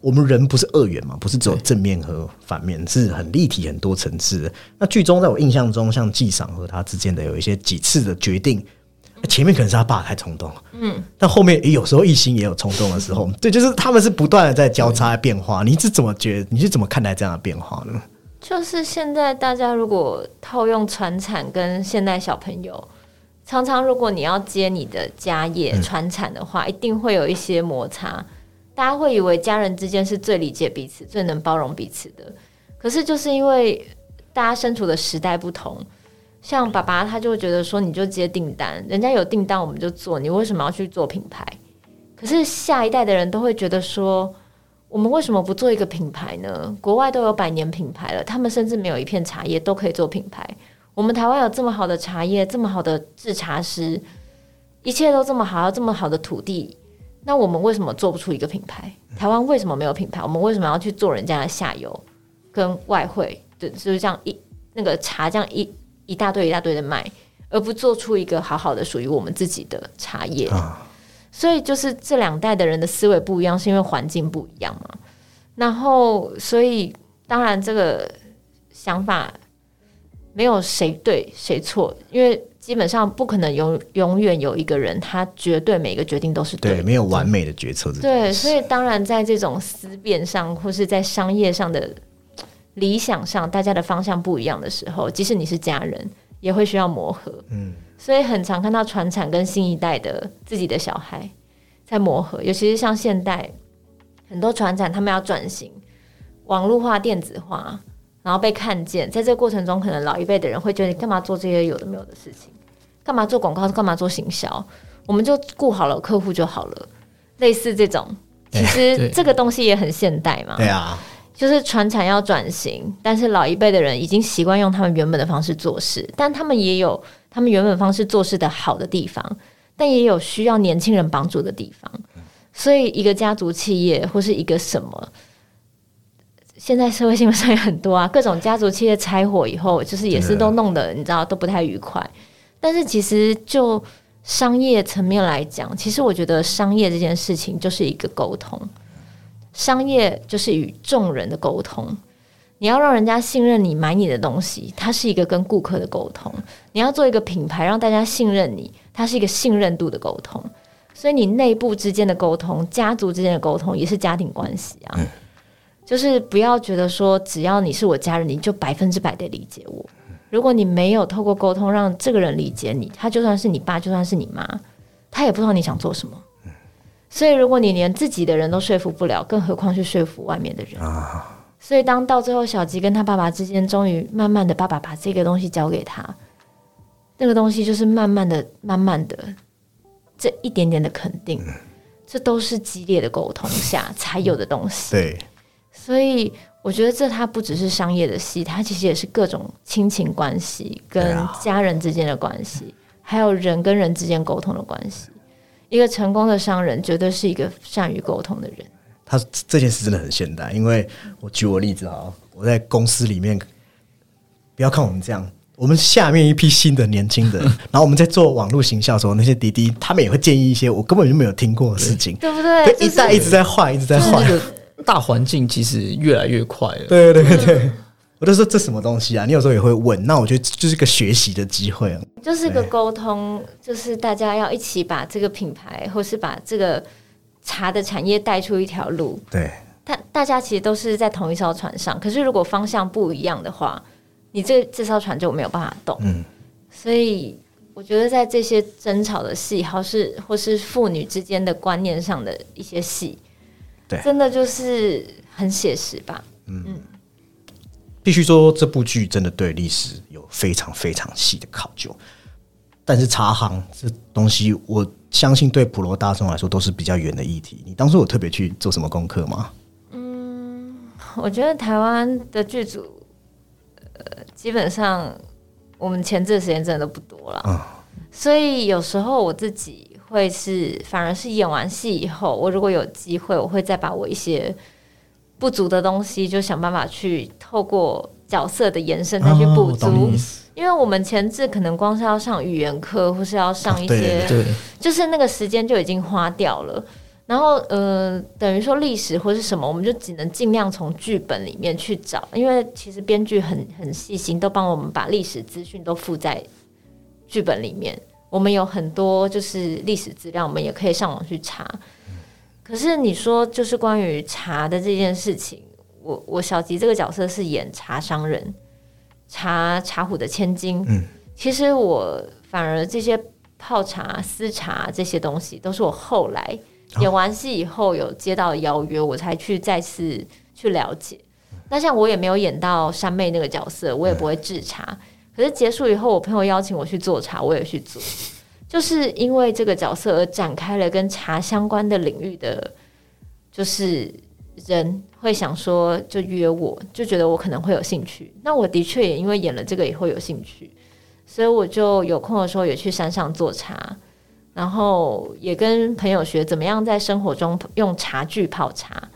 我们人不是二元嘛，不是只有正面和反面，是很立体、很多层次的。那剧中在我印象中，像纪赏和他之间的有一些几次的决定，前面可能是他爸太冲动，嗯，但后面也有时候一心也有冲动的时候，<laughs> 对，就是他们是不断的在交叉变化。你是怎么觉得？你是怎么看待这样的变化呢？就是现在大家如果套用传产跟现代小朋友，常常如果你要接你的家业传产的话，一定会有一些摩擦。大家会以为家人之间是最理解彼此、最能包容彼此的，可是就是因为大家身处的时代不同。像爸爸他就会觉得说，你就接订单，人家有订单我们就做，你为什么要去做品牌？可是下一代的人都会觉得说，我们为什么不做一个品牌呢？国外都有百年品牌了，他们甚至没有一片茶叶都可以做品牌。我们台湾有这么好的茶叶，这么好的制茶师，一切都这么好，这么好的土地，那我们为什么做不出一个品牌？台湾为什么没有品牌？我们为什么要去做人家的下游跟外汇？对，就是这样一那个茶这样一一大堆一大堆的卖，而不做出一个好好的属于我们自己的茶叶。啊所以就是这两代的人的思维不一样，是因为环境不一样嘛。然后，所以当然这个想法没有谁对谁错，因为基本上不可能永永远有一个人他绝对每个决定都是对。对，没有完美的决策对，所以当然在这种思辨上，或是在商业上的理想上，大家的方向不一样的时候，即使你是家人，也会需要磨合。嗯，所以很常看到传产跟新一代的自己的小孩在磨合，尤其是像现代很多传产，他们要转型网络化、电子化，然后被看见，在这个过程中，可能老一辈的人会觉得你干嘛做这些有的没有的事情，干嘛做广告，干嘛做行销，我们就顾好了客户就好了，类似这种。其实这个东西也很现代嘛，对啊，就是传产要转型，但是老一辈的人已经习惯用他们原本的方式做事，但他们也有他们原本方式做事的好的地方，但也有需要年轻人帮助的地方。所以，一个家族企业或是一个什么，现在社会新闻上也很多啊，各种家族企业拆伙以后，就是也是都弄得你知道都不太愉快。但是其实就商业层面来讲，其实我觉得商业这件事情就是一个沟通。商业就是与众人的沟通。你要让人家信任你买你的东西，它是一个跟顾客的沟通；你要做一个品牌，让大家信任你，它是一个信任度的沟通。所以你内部之间的沟通、家族之间的沟通，也是家庭关系啊。就是不要觉得说，只要你是我家人，你就百分之百的理解我。如果你没有透过沟通让这个人理解你，他就算是你爸，就算是你妈，他也不知道你想做什么。所以，如果你连自己的人都说服不了，更何况去说服外面的人啊？所以，当到最后，小吉跟他爸爸之间终于慢慢的，爸爸把这个东西交给他，那个东西就是慢慢的、慢慢的，这一点点的肯定，这都是激烈的沟通下才有的东西。对，所以我觉得这它不只是商业的戏，它其实也是各种亲情关系、跟家人之间的关系，还有人跟人之间沟通的关系。一个成功的商人，绝对是一个善于沟通的人。他这件事真的很现代，因为我举我例子啊，我在公司里面，不要看我们这样，我们下面一批新的年轻人，然后我们在做网络行销的时候，那些滴滴他们也会建议一些我根本就没有听过的事情，对不对？一代一直在换，一直在换。大环境其实越来越快了。对对对对，我就说这什么东西啊？你有时候也会问，那我觉得就是个学习的机会啊，就是个沟通，就是大家要一起把这个品牌，或是把这个。茶的产业带出一条路，对，大大家其实都是在同一艘船上，可是如果方向不一样的话，你这这艘船就没有办法动。嗯，所以我觉得在这些争吵的戏，或是或是父女之间的观念上的一些戏，对，真的就是很写实吧。嗯嗯，必须说这部剧真的对历史有非常非常细的考究。但是茶行这东西，我相信对普罗大众来说都是比较远的议题。你当初有特别去做什么功课吗？嗯，我觉得台湾的剧组，呃，基本上我们前置的时间真的都不多了。嗯，所以有时候我自己会是，反而是演完戏以后，我如果有机会，我会再把我一些不足的东西，就想办法去透过角色的延伸再去补足。因为我们前置可能光是要上语言课，或是要上一些，就是那个时间就已经花掉了。然后，呃，等于说历史或是什么，我们就只能尽量从剧本里面去找。因为其实编剧很很细心，都帮我们把历史资讯都附在剧本里面。我们有很多就是历史资料，我们也可以上网去查。可是你说，就是关于茶的这件事情，我我小吉这个角色是演茶商人。茶茶壶的千金，嗯，其实我反而这些泡茶、私茶这些东西，都是我后来演完戏以后有接到邀约，我才去再次去了解。那像我也没有演到山妹那个角色，我也不会制茶。可是结束以后，我朋友邀请我去做茶，我也去做，就是因为这个角色而展开了跟茶相关的领域的，就是人。会想说就约我，就觉得我可能会有兴趣。那我的确也因为演了这个以后有兴趣，所以我就有空的时候也去山上做茶，然后也跟朋友学怎么样在生活中用茶具泡茶，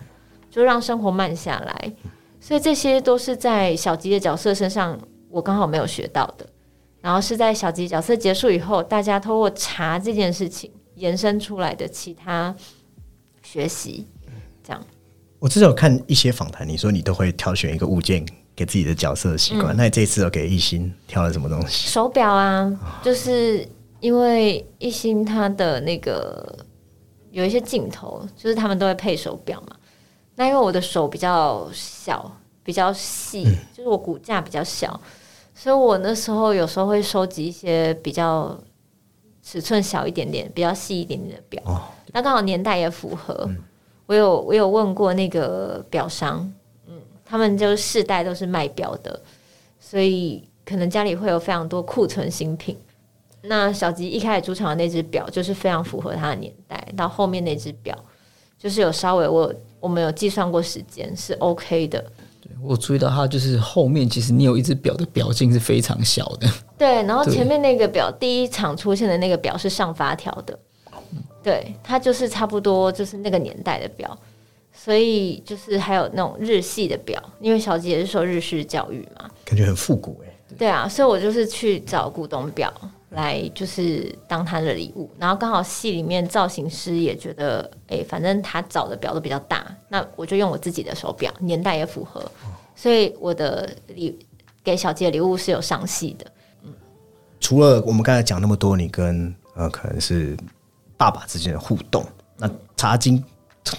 就让生活慢下来。所以这些都是在小吉的角色身上我刚好没有学到的，然后是在小吉角色结束以后，大家通过查这件事情延伸出来的其他学习，这样。我至少看一些访谈，你说你都会挑选一个物件给自己的角色的习惯。那你这次有给艺兴挑了什么东西？手表啊，就是因为艺兴他的那个有一些镜头，就是他们都会配手表嘛。那因为我的手比较小，比较细，就是我骨架比较小，所以我那时候有时候会收集一些比较尺寸小一点点、比较细一点点的表。那刚好年代也符合。我有我有问过那个表商，嗯，他们就世代都是卖表的，所以可能家里会有非常多库存新品。那小吉一开始出场的那只表就是非常符合他的年代，到后面那只表就是有稍微我我们有计算过时间是 OK 的。对我注意到它就是后面其实你有一只表的表径是非常小的。<laughs> 对，然后前面那个表第一场出现的那个表是上发条的。对，它就是差不多就是那个年代的表，所以就是还有那种日系的表，因为小杰是受日式教育嘛，感觉很复古哎。对啊，所以我就是去找古董表来，就是当他的礼物。然后刚好戏里面造型师也觉得，哎，反正他找的表都比较大，那我就用我自己的手表，年代也符合，所以我的礼给小吉的礼物是有上戏的。嗯除了我们刚才讲那么多，你跟呃可能是爸爸之间的互动，那茶经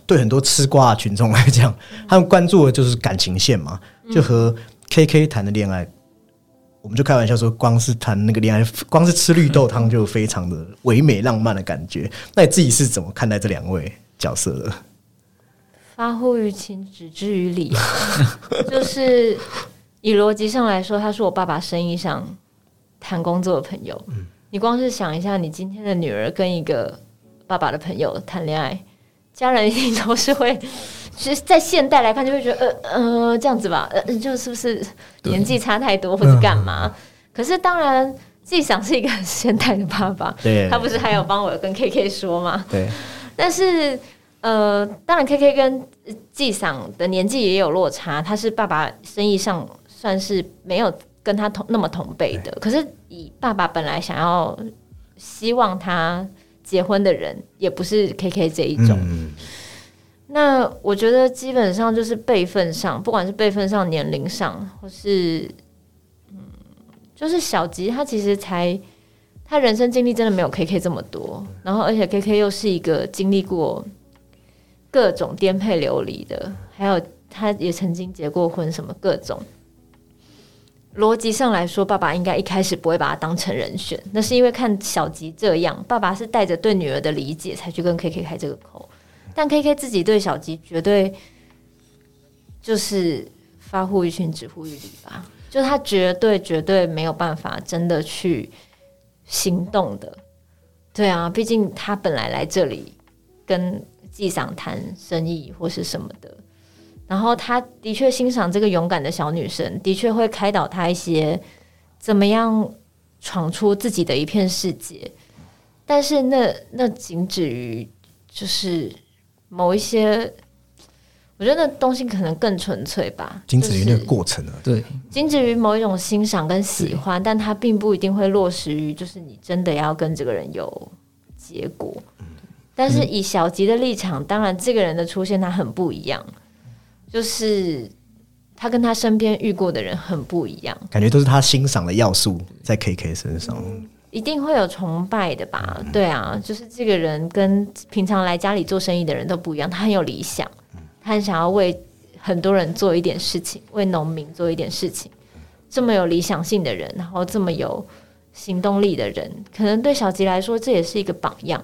对很多吃瓜群众来讲，他们关注的就是感情线嘛，就和 K K 谈的恋爱，我们就开玩笑说，光是谈那个恋爱，光是吃绿豆汤就非常的唯美浪漫的感觉。那你自己是怎么看待这两位角色的？发乎于情，止之于理啊，就是以逻辑上来说，他是我爸爸生意上谈工作的朋友。你光是想一下，你今天的女儿跟一个爸爸的朋友谈恋爱，家人一定都是会，其实，在现代来看，就会觉得呃呃这样子吧，呃，就是不是年纪差太多或者干嘛？可是当然，季想是一个很现代的爸爸，对。他不是还有帮我跟 K K 说吗？对，但是呃，当然 K K 跟季想的年纪也有落差，他是爸爸生意上算是没有跟他同那么同辈的，可是以爸爸本来想要希望他结婚的人，也不是 K K 这一种。嗯，那我觉得基本上就是辈分上，不管是辈分上、年龄上，或是嗯，就是小吉他其实才他人生经历真的没有 K K 这么多，然后而且 K K 又是一个经历过各种颠沛流离的，还有他也曾经结过婚，什么各种。逻辑上来说，爸爸应该一开始不会把他当成人选，那是因为看小吉这样，爸爸是带着对女儿的理解才去跟 K K 开这个口。但 K K 自己对小吉绝对就是发乎于情，止乎于理吧，就他绝对绝对没有办法真的去行动的。对啊，毕竟他本来来这里跟纪赏谈生意或是什么的，然后他的确欣赏这个勇敢的小女生，的确会开导她一些怎么样闯出自己的一片世界。但是那那仅止于就是某一些，我觉得那东西可能更纯粹吧，仅止于那个过程而已。对，仅止于某一种欣赏跟喜欢，但它并不一定会落实于就是你真的要跟这个人有结果。但是以小吉的立场，当然这个人的出现他很不一样，就是他跟他身边遇过的人很不一样，感觉都是他欣赏的要素在 K K 身上。一定会有崇拜的吧？对啊，就是这个人跟平常来家里做生意的人都不一样，他很有理想，他很想要为很多人做一点事情，为农民做一点事情。这么有理想性的人，然后这么有行动力的人，可能对小吉来说这也是一个榜样。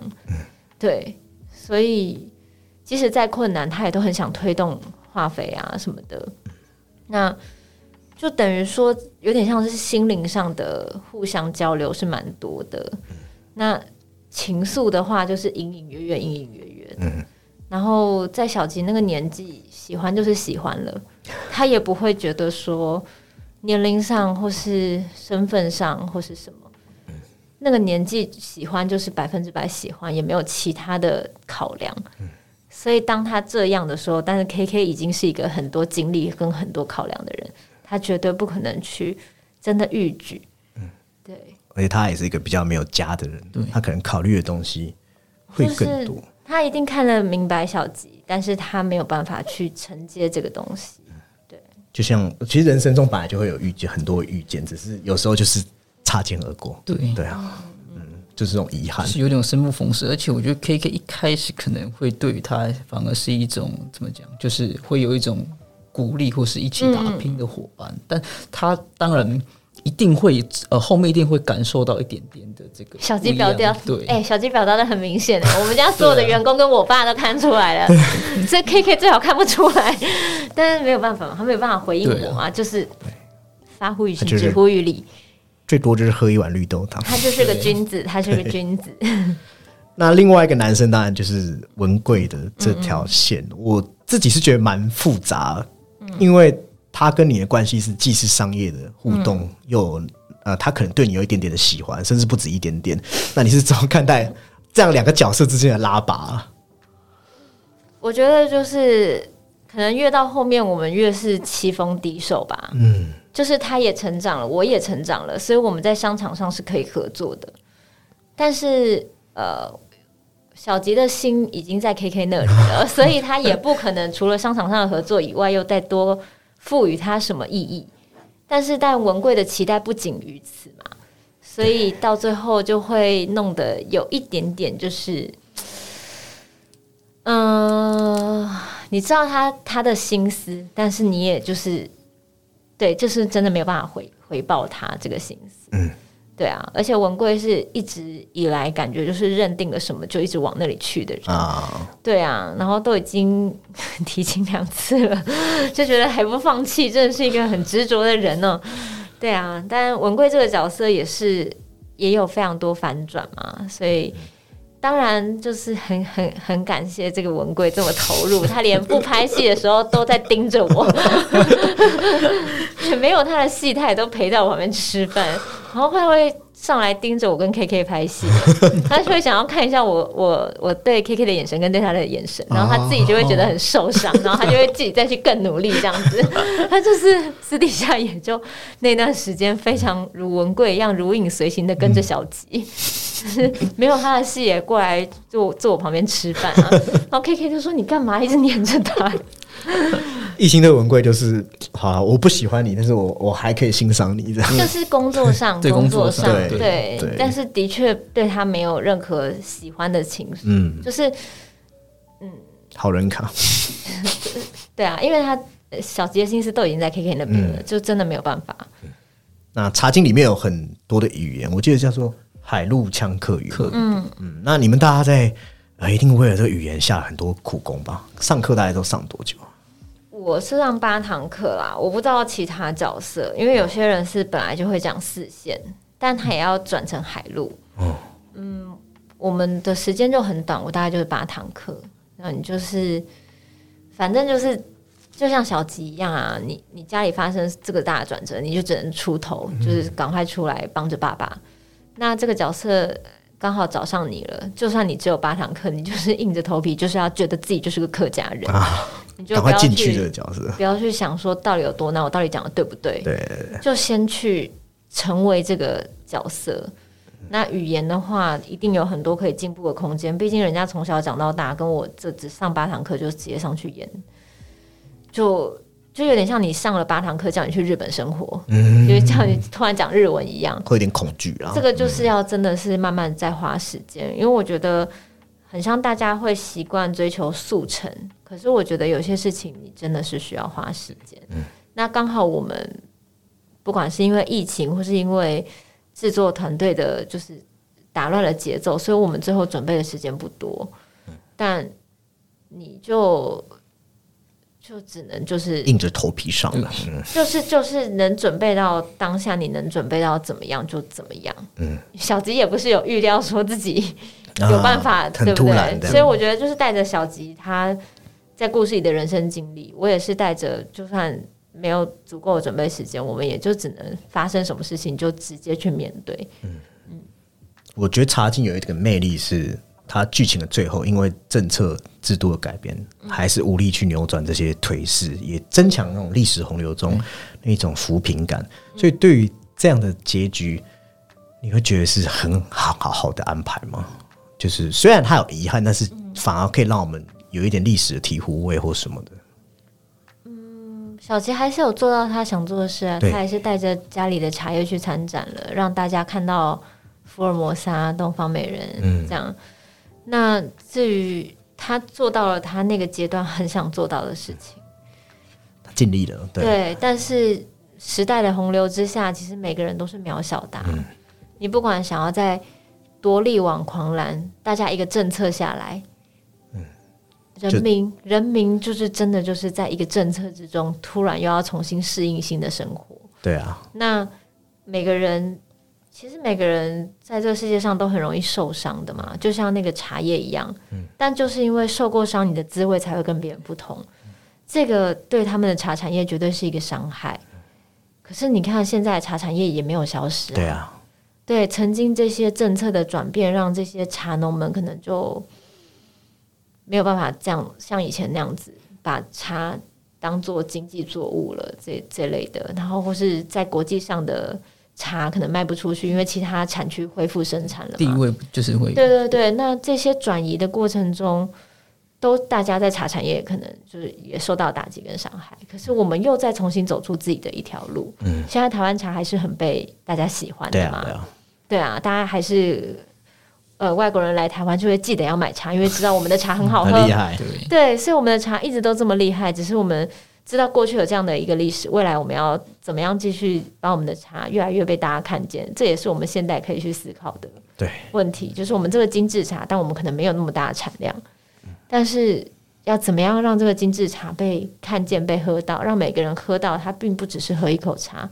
对，所以即使再困难，他也都很想推动化肥啊什么的。那就等于说，有点像是心灵上的互相交流是蛮多的。那情愫的话，就是隐隐约约、隐隐约约的。然后在小吉那个年纪，喜欢就是喜欢了，他也不会觉得说年龄上或是身份上或是什么。那个年纪喜欢就是百分之百喜欢，也没有其他的考量。所以当他这样的时候，但是 K K 已经是一个很多经历跟很多考量的人，他绝对不可能去真的逾矩。对，而且他也是一个比较没有家的人，他可能考虑的东西会更多。他一定看得明白小吉，但是他没有办法去承接这个东西。就像其实人生中本来就会有遇见很多遇见，只是有时候就是擦肩而过。对对啊，嗯，就是这种遗憾。是有点生不逢时，而且我觉得 K K 一开始可能会对于他反而是一种怎么讲，就是会有一种鼓励或是一起打拼的伙伴，但他当然一定会呃后面一定会感受到一点点的这个小鸡表达，对，哎、小鸡表达的很明显的，<laughs> 我们家所有的员工跟我爸都看出来了，<laughs> 这 K K 最好看不出来，但是没有办法嘛，他没有办法回应我啊就是发乎于情，他就是止乎于理，最多就是喝一碗绿豆汤。他就是个君子，他是个君子。那另外一个男生当然就是文贵的这条线，我自己是觉得蛮复杂，因为他跟你的关系是既是商业的互动，又呃他可能对你有一点点的喜欢，甚至不止一点点。那你是怎么看待这样两个角色之间的拉拔？我觉得就是可能越到后面，我们越是棋逢敌手吧。嗯，就是他也成长了，我也成长了，所以我们在商场上是可以合作的。但是呃，小吉的心已经在 KK 那里了，<laughs> 所以他也不可能除了商场上的合作以外，又再多赋予他什么意义。但是，但文贵的期待不仅于此嘛，所以到最后就会弄得有一点点就是，嗯、你知道他他的心思，但是你也就是对，就是真的没有办法回回报他这个心思。嗯，对啊，而且文贵是一直以来感觉就是认定了什么就一直往那里去的人。啊，对啊，然后都已经 <laughs> 提亲两次了，就觉得还不放弃，真的是一个很执着的人呢。对啊，但文贵这个角色也是也有非常多反转嘛，所以当然就是很很很感谢这个文贵这么投入，他连不拍戏的时候都在盯着我，<laughs> 也 <laughs> 没有他的戏，他也都陪在我旁边吃饭，然后他会上来盯着我跟 KK 拍戏，<laughs> 他就会想要看一下我我我对 KK 的眼神跟对他的眼神，然后他自己就会觉得很受伤，<laughs> 然后他就会自己再去更努力这样子。<laughs> 他就是私底下也就那段时间非常如文贵一样如影随形的跟着小吉，就是没有他的戏也过来坐坐我旁边吃饭啊。然后 KK 就说你干嘛一直黏着他？艺兴对文贵就是好啊，我不喜欢你，但是我我还可以欣赏你这样。就是工作上，对工工作上上，对但是的确对他没有任何喜欢的情绪，嗯，就是嗯好人卡，<laughs> 对啊，因为他呃小杰心思都已经在 KK 那边了，嗯就真的没有办法。那茶经里面有很多的语言，我记得叫做海陆腔客语。客语嗯，嗯，那你们大家在呃一定为了这个语言下了很多苦功吧？上课大概都上多久？我是上八堂课啦，我不知道其他角色，因为有些人是本来就会讲四线，但他也要转成海陆。哦嗯，我们的时间就很短，我大概就是八堂课，那你就是反正就是就像小吉一样啊，你你家里发生这个大的转折，你就只能出头，就是赶快出来帮着爸爸。那这个角色刚好找上你了，就算你只有八堂课，你就是硬着头皮，就是要觉得自己就是个客家人，啊，你就赶不要去快进去这个角色。不要去想说到底有多难，我到底讲的对不对？对对对，就先去成为这个角色。那语言的话，一定有很多可以进步的空间。毕竟人家从小讲到大，跟我这只上八堂课就直接上去演，就就有点像你上了八堂课叫你去日本生活，嗯，就是叫你突然讲日文一样。会有点恐惧啊。这个就是要真的是慢慢在花时间，因为我觉得很像大家会习惯追求速成，可是我觉得有些事情你真的是需要花时间。嗯那刚好我们不管是因为疫情，或是因为制作团队的，就是打乱了节奏，所以我们最后准备的时间不多，嗯但你就。就只能就是硬着头皮上了，嗯，就是就是能准备到当下，你能准备到怎么样就怎么样。嗯，小吉也不是有预料说自己有办法，啊对不对？所以我觉得就是带着小吉他在故事里的人生经历，我也是带着，就算没有足够的准备时间，我们也就只能发生什么事情就直接去面对。嗯嗯我觉得茶经有一个魅力是，它剧情的最后，因为政策制度的改变，还是无力去扭转这些颓势，也增强那种历史洪流中那种扶贫感。所以对于这样的结局，你会觉得是很好好好的安排吗？就是虽然它有遗憾，但是反而可以让我们有一点历史的醍醐味或什么的。小吉还是有做到他想做的事啊，他还是带着家里的茶叶去参展了，让大家看到福尔摩沙、东方美人、嗯这样。那至于他做到了他那个阶段很想做到的事情，他尽力了，对，对，但是时代的洪流之下，其实每个人都是渺小的啊、嗯。你不管想要在多力挽狂澜，大家一个政策下来，嗯。人民人民就是真的就是在一个政策之中，突然又要重新适应新的生活。对啊，那每个人其实每个人在这个世界上都很容易受伤的嘛，就像那个茶叶一样。但就是因为受过伤，你的滋味才会跟别人不同。这个对他们的茶产业绝对是一个伤害。可是你看，现在茶产业也没有消失、对啊，对，曾经这些政策的转变，让这些茶农们可能就没有办法这样像以前那样子把茶当做经济作物了，这这类的，然后或是在国际上的茶可能卖不出去，因为其他产区恢复生产了嘛。地位就是会对对对，那这些转移的过程中，都大家在茶产业可能就是也受到打击跟伤害，可是我们又再重新走出自己的一条路。嗯，现在台湾茶还是很被大家喜欢的嘛？对啊，对啊，大家还是呃外国人来台湾就会记得要买茶，因为知道我们的茶很好喝，厉害。对，所以我们的茶一直都这么厉害，只是我们知道过去有这样的一个历史，未来我们要怎么样继续把我们的茶越来越被大家看见，这也是我们现代可以去思考的对，问题。就是我们这个精致茶，但我们可能没有那么大的产量，但是要怎么样让这个精致茶被看见、被喝到，让每个人喝到，它并不只是喝一口茶，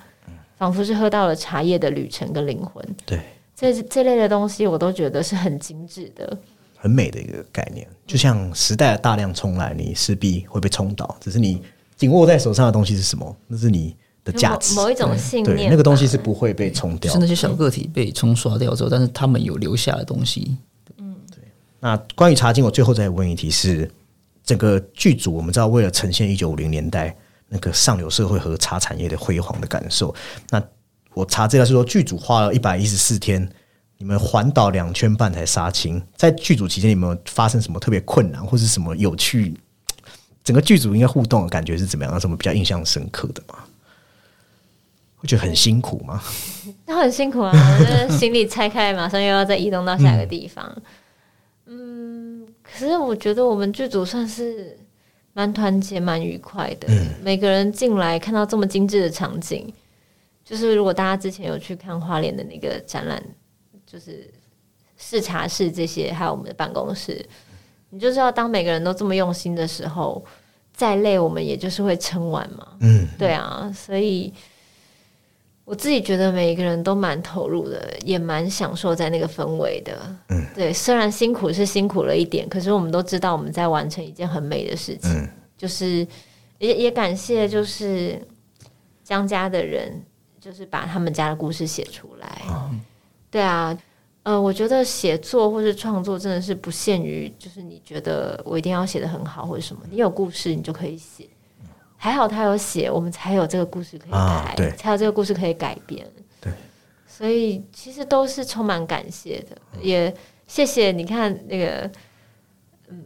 仿佛是喝到了茶叶的旅程跟灵魂。对，这这类的东西，我都觉得是很精致的。很美的一个概念。就像时代的大量冲来，你势必会被冲倒，只是你紧握在手上的东西是什么？那是你的价值。某某一种信念，对，那个东西是不会被冲掉就是。那些小个体被冲刷掉之后，但是他们有留下的东西，嗯，对那关于茶经，我最后再问一题是：整个剧组我们知道，为了呈现一九五零年代那个上流社会和茶产业的辉煌的感受，那我查资料是说，剧组花了一百一十四天，你们环岛两圈半才杀青。在剧组期间，有没有发生什么特别困难，或是什么有趣？整个剧组应该互动的感觉是怎么样？有什么比较印象深刻的吗？会觉得很辛苦吗？那很辛苦啊！<laughs> 行李拆开，马上又要再移动到下一个地方。嗯，可是我觉得我们剧组算是蛮团结、蛮愉快的。每个人进来看到这么精致的场景，就是如果大家之前有去看花莲的那个展览，就是视察室这些，还有我们的办公室，你就知道，当每个人都这么用心的时候，再累我们也就是会撑完嘛。嗯，对啊，所以我自己觉得每一个人都蛮投入的，也蛮享受在那个氛围的。嗯，对，虽然辛苦是辛苦了一点，可是我们都知道我们在完成一件很美的事情。嗯就是也也感谢就是江家的人，就是把他们家的故事写出来。对啊。呃，我觉得写作或是创作真的是不限于，就是你觉得我一定要写的很好或者什么，你有故事你就可以写。还好他有写，我们才有这个故事可以改，啊对才有这个故事可以改编。对，所以其实都是充满感谢的，也谢谢你看那个，嗯，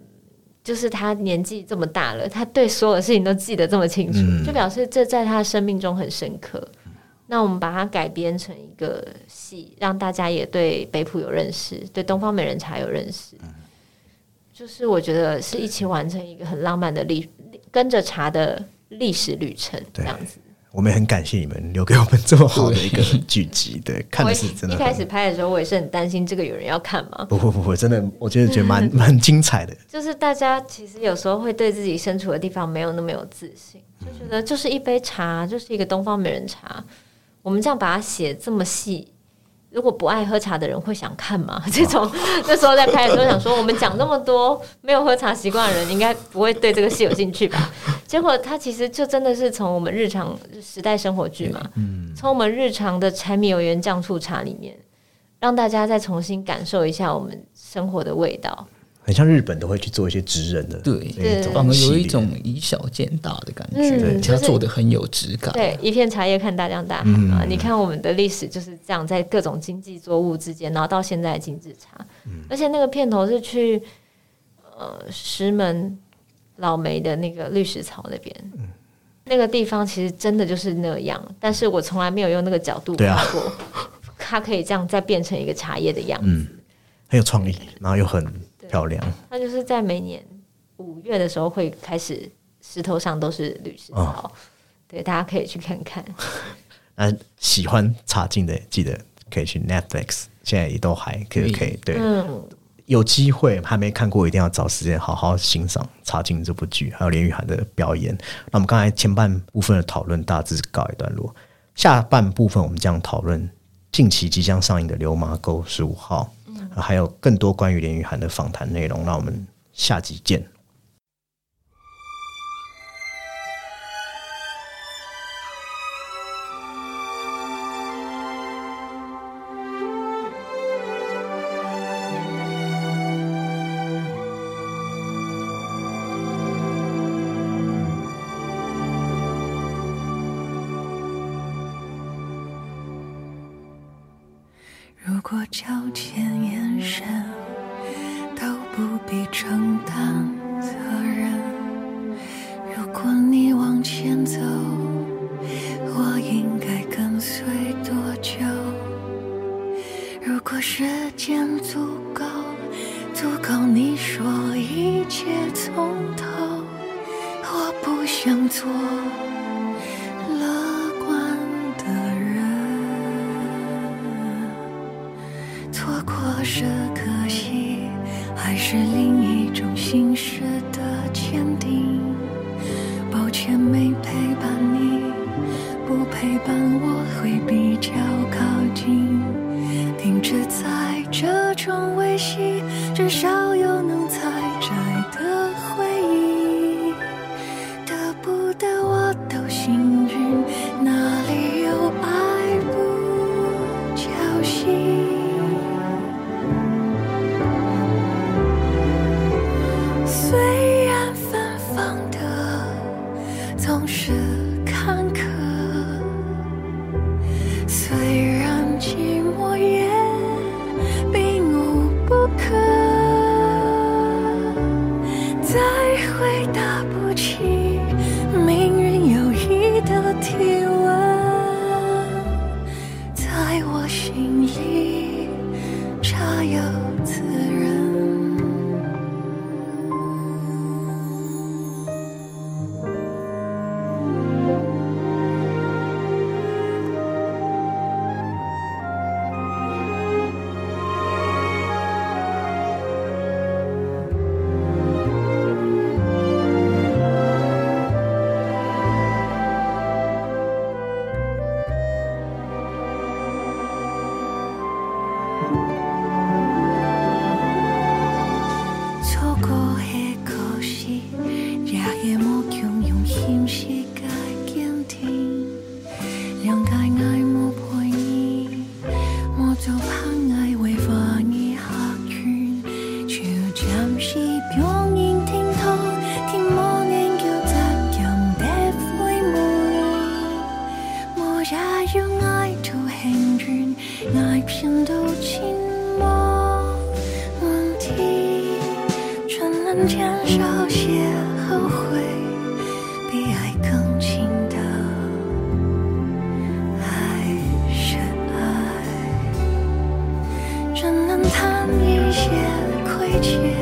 就是他年纪这么大了，他对所有的事情都记得这么清楚，嗯就表示这在他的生命中很深刻。那我们把它改编成一个戏，让大家也对北浦有认识，对东方美人茶有认识。就是我觉得是一起完成一个很浪漫的历，跟着茶的历史旅程，这样子。我们也很感谢你们留给我们这么好的一个剧集。<laughs> 对，看我的是真的一开始拍的时候，我也是很担心这个有人要看吗。不不不不，真的，我觉得觉得蛮蛮精彩的。就是大家其实有时候会对自己身处的地方没有那么有自信，就觉得就是一杯茶，就是一个东方美人茶。我们这样把它写这么细，如果不爱喝茶的人会想看吗？<laughs> 这种那时候在拍的时候想说，我们讲那么多没有喝茶习惯的人，应该不会对这个戏有兴趣吧？<laughs> 结果它其实就真的是从我们日常时代生活剧嘛，从我们日常的柴米油盐酱醋茶里面，让大家再重新感受一下我们生活的味道。很像日本都会去做一些职人的对这反而有一种以小见大的感嗯觉，就是他做的很有质感。对，一片茶叶看大江大。海嘛。你看我们的历史就是这样，在各种经济作物之间，然后到现在的精致茶，而且那个片头是去呃石门老梅的那个绿石槽那边。那个地方其实真的就是那样，但是我从来没有用那个角度对啊。拍过，它可以这样再变成一个茶叶的样子。很有创意，然后又很漂亮。它就是在每年五月的时候会开始，石头上都是绿石哦，对，大家可以去看看。<laughs> 那喜欢茶经的，记得可以去 Netflix，现在也都还可以，可以对。嗯，有机会还没看过，一定要找时间好好欣赏《茶经》这部剧，还有林雨涵的表演。那我们刚才前半部分的讨论大致告一段落，下半部分我们将讨论近期即将上映的《流麻沟十五号》还有更多关于连玉涵的访谈内容。那我们下集见。一切